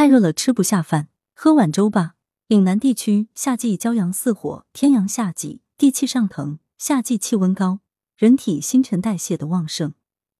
太热了吃不下饭，喝碗粥吧。岭南地区夏季骄阳似火，天阳夏季，地气上腾，夏季气温高，人体新陈代谢的旺盛，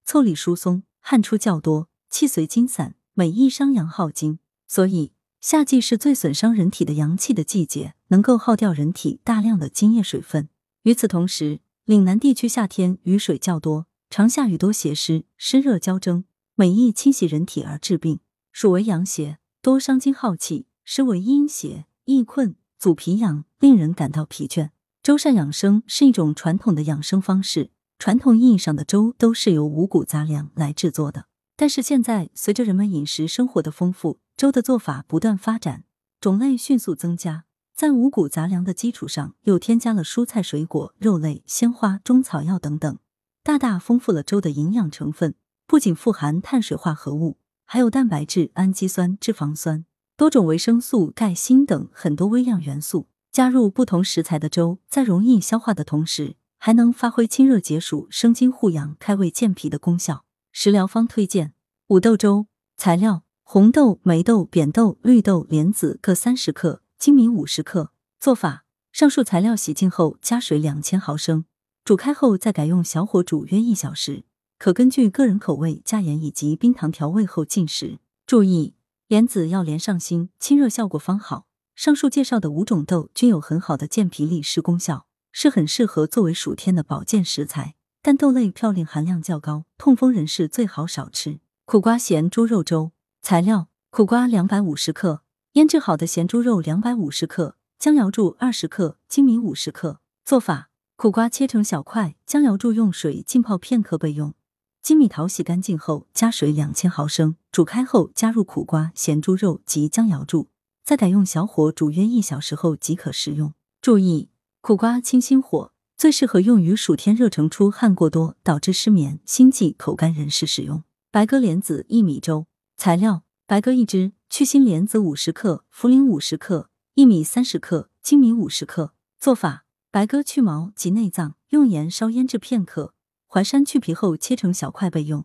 腠理疏松，汗出较多，气随经散，每易伤阳耗精。所以夏季是最损伤人体的阳气的季节，能够耗掉人体大量的津液水分。与此同时，岭南地区夏天雨水较多，常下雨多邪湿，湿热交蒸，每易侵袭人体而致病。暑为阳邪，多伤精耗气；湿为阴邪。易困，阻脾阳，令人感到疲倦。粥膳养生是一种传统的养生方式，传统意义上的粥都是由五谷杂粮来制作的。但是现在，随着人们饮食生活的丰富，粥的做法不断发展，种类迅速增加，在五谷杂粮的基础上，又添加了蔬菜、水果、肉类、鲜花、中草药等等，大大丰富了粥的营养成分。不仅富含碳水化合物，还有蛋白质、氨基酸、脂肪酸。多种维生素、钙、锌等很多微量元素，加入不同食材的粥，在容易消化的同时，还能发挥清热解暑、生津护阳、开胃健脾的功效。食疗方推荐五豆粥，材料：红豆、霉豆、扁豆、绿豆、莲子各三十克，粳米五十克。做法：上述材料洗净后加水两千毫升，煮开后再改用小火煮约一小时，可根据个人口味加盐以及冰糖调味后进食。注意。莲子要连上心，清热效果方好。上述介绍的五种豆均有很好的健脾利湿功效，是很适合作为暑天的保健食材。但豆类嘌呤含量较高，痛风人士最好少吃。苦瓜咸猪肉粥材料：苦瓜两百五十克，腌制好的咸猪肉两百五十克，姜瑶柱二十克，粳米五十克。做法：苦瓜切成小块，姜瑶柱用水浸泡片刻备用。金米淘洗干净后，加水两千毫升，煮开后加入苦瓜、咸猪肉及姜瑶柱，再改用小火煮约一小时后即可食用。注意，苦瓜清心火，最适合用于暑天热成出汗过多导致失眠、心悸、口干人士使用。白鸽莲子薏米粥材料：白鸽一只，去心莲子五十克，茯苓五十克，薏米三十克，粳米五十克。做法：白鸽去毛及内脏，用盐烧腌制片刻。淮山去皮后切成小块备用。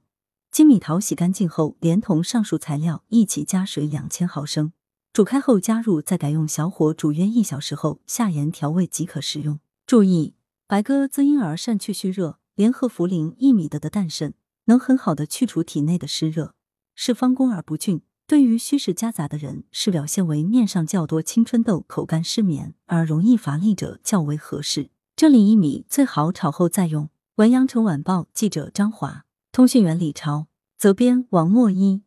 金米淘洗干净后，连同上述材料一起加水两千毫升，煮开后加入，再改用小火煮约一小时后下盐调味即可食用。注意，白鸽滋阴而善去虚热，联合茯苓、薏米的的淡渗，能很好的去除体内的湿热，是方工而不峻。对于虚实夹杂的人，是表现为面上较多青春痘、口干失眠而容易乏力者较为合适。这里薏米最好炒后再用。文阳城晚报记者张华，通讯员李超，责编王墨一。